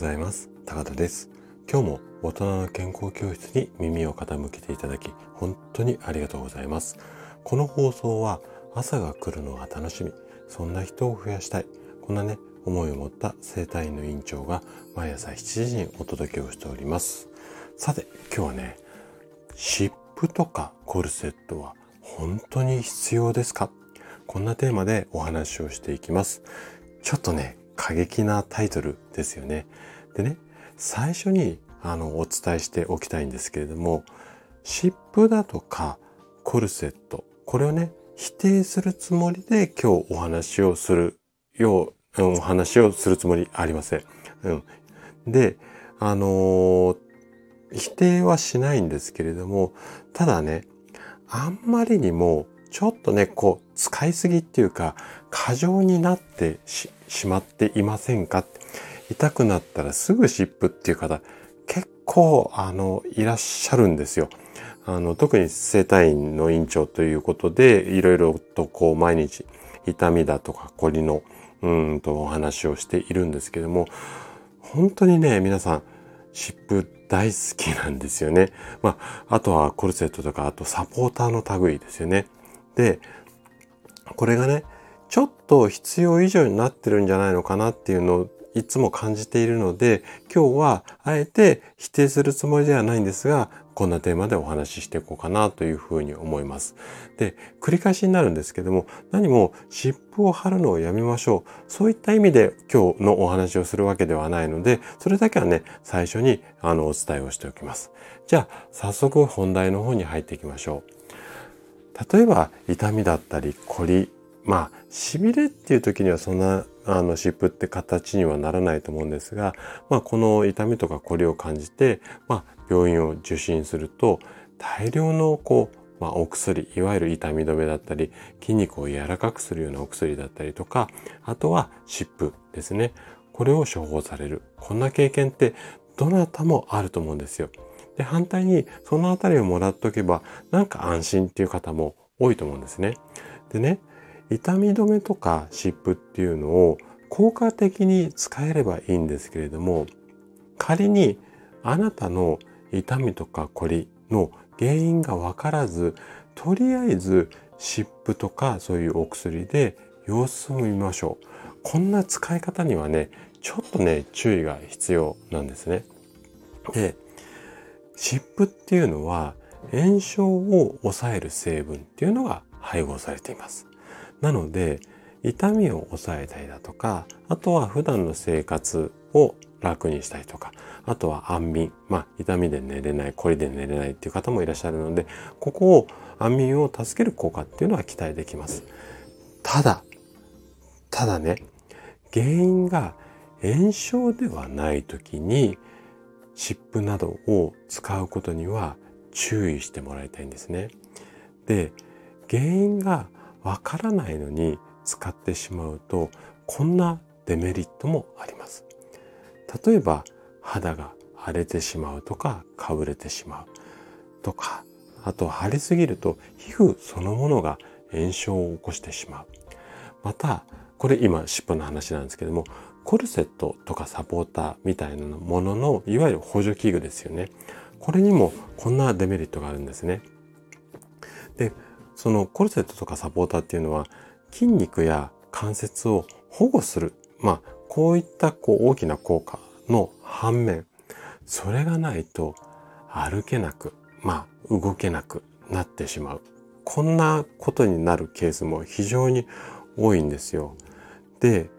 ざいます。高田です。今日も大人の健康教室に耳を傾けていただき本当にありがとうございます。この放送は朝が来るのが楽しみそんな人を増やしたいこんなね思いを持った生体院の院長が毎朝7時にお届けをしております。さて今日はね湿布とかコルセットは本当に必要ですか？こんなテーマでお話をしていきます。ちょっとね、過激なタイトルですよね。でね、最初にあのお伝えしておきたいんですけれども、湿布だとかコルセット、これをね、否定するつもりで今日お話をするよう、お話をするつもりありません。うん。で、あのー、否定はしないんですけれども、ただね、あんまりにもちょっとね、こう、使いすぎっていうか、過剰になってしまっていませんか？痛くなったらすぐ湿布っていう方、結構、あの、いらっしゃるんですよ。あの、特に生体院の院長ということで、いろいろとこう、毎日、痛みだとか、こりの、うんとお話をしているんですけども、本当にね、皆さん、湿布大好きなんですよね。まあ、あとはコルセットとか、あとサポーターの類ですよね。で、これがね、ちょっと必要以上になってるんじゃないのかなっていうのをいつも感じているので、今日はあえて否定するつもりではないんですが、こんなテーマでお話ししていこうかなというふうに思います。で、繰り返しになるんですけども、何も湿布を貼るのをやめましょう。そういった意味で今日のお話をするわけではないので、それだけはね、最初にあのお伝えをしておきます。じゃあ、早速本題の方に入っていきましょう。例えば痛みだったり凝りまあ痺れっていう時にはそんなあの湿布って形にはならないと思うんですが、まあ、この痛みとか凝りを感じて、まあ、病院を受診すると大量のこう、まあ、お薬いわゆる痛み止めだったり筋肉を柔らかくするようなお薬だったりとかあとは湿布ですねこれを処方されるこんな経験ってどなたもあると思うんですよ。で、反対にそのあたりをもらっとけば、なんか安心っていう方も多いと思うんですね。でね、痛み止めとか湿布っていうのを効果的に使えればいいんですけれども、仮にあなたの痛みとかこりの原因がわからず、とりあえず湿布とかそういうお薬で様子を見ましょう。こんな使い方にはね、ちょっとね、注意が必要なんですね。で、湿布っていうのは炎症を抑える成分っていうのが配合されています。なので、痛みを抑えたりだとか、あとは普段の生活を楽にしたりとか、あとは安眠。まあ、痛みで寝れない、こりで寝れないっていう方もいらっしゃるので、ここを安眠を助ける効果っていうのは期待できます。ただ、ただね、原因が炎症ではない時に、湿布などを使うことには注意してもらいたいんですね。で、原因がわからないのに使ってしまうと、こんなデメリットもあります。例えば、肌が腫れてしまうとか、かぶれてしまうとか、あと腫れすぎると皮膚そのものが炎症を起こしてしまう。また、これ今湿布の話なんですけども、コルセットとかサポーターみたいなもののいわゆる補助器具ですよね。これにもこんなデメリットがあるんですね。で、そのコルセットとかサポーターっていうのは筋肉や関節を保護する。まあ、こういったこう大きな効果の反面、それがないと歩けなく、まあ、動けなくなってしまう。こんなことになるケースも非常に多いんですよ。で、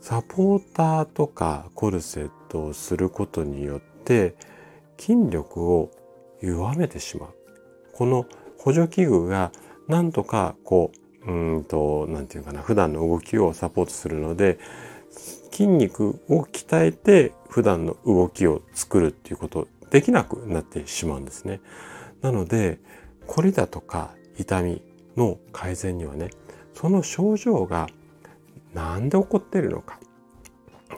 サポーターとかコルセットをすることによって筋力を弱めてしまう。この補助器具がなんとかこう、うんと、なんていうかな、普段の動きをサポートするので、筋肉を鍛えて普段の動きを作るっていうことできなくなってしまうんですね。なので、こりだとか痛みの改善にはね、その症状がなんで起こってるのか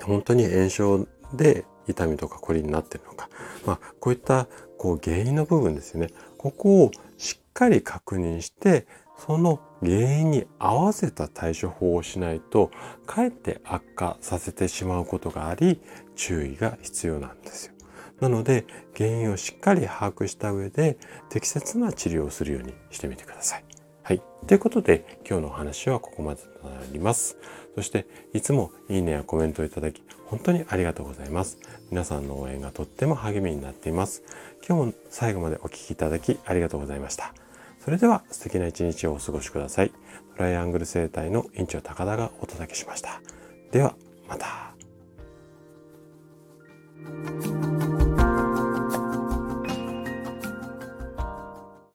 本当に炎症で痛みとかこりになってるのか、まあ、こういったこう原因の部分ですよねここをしっかり確認してその原因に合わせた対処法をしないとかえって悪化させてしまうことがあり注意が必要なんですよ。なので原因をしっかり把握した上で適切な治療をするようにしてみてください。はい。ということで今日のお話はここまでとなります。そしていつもいいねやコメントをいただき本当にありがとうございます。皆さんの応援がとっても励みになっています。今日も最後までお聴きいただきありがとうございました。それでは素敵な一日をお過ごしください。トライアングル生態の院長高田がお届けしました。ではまた。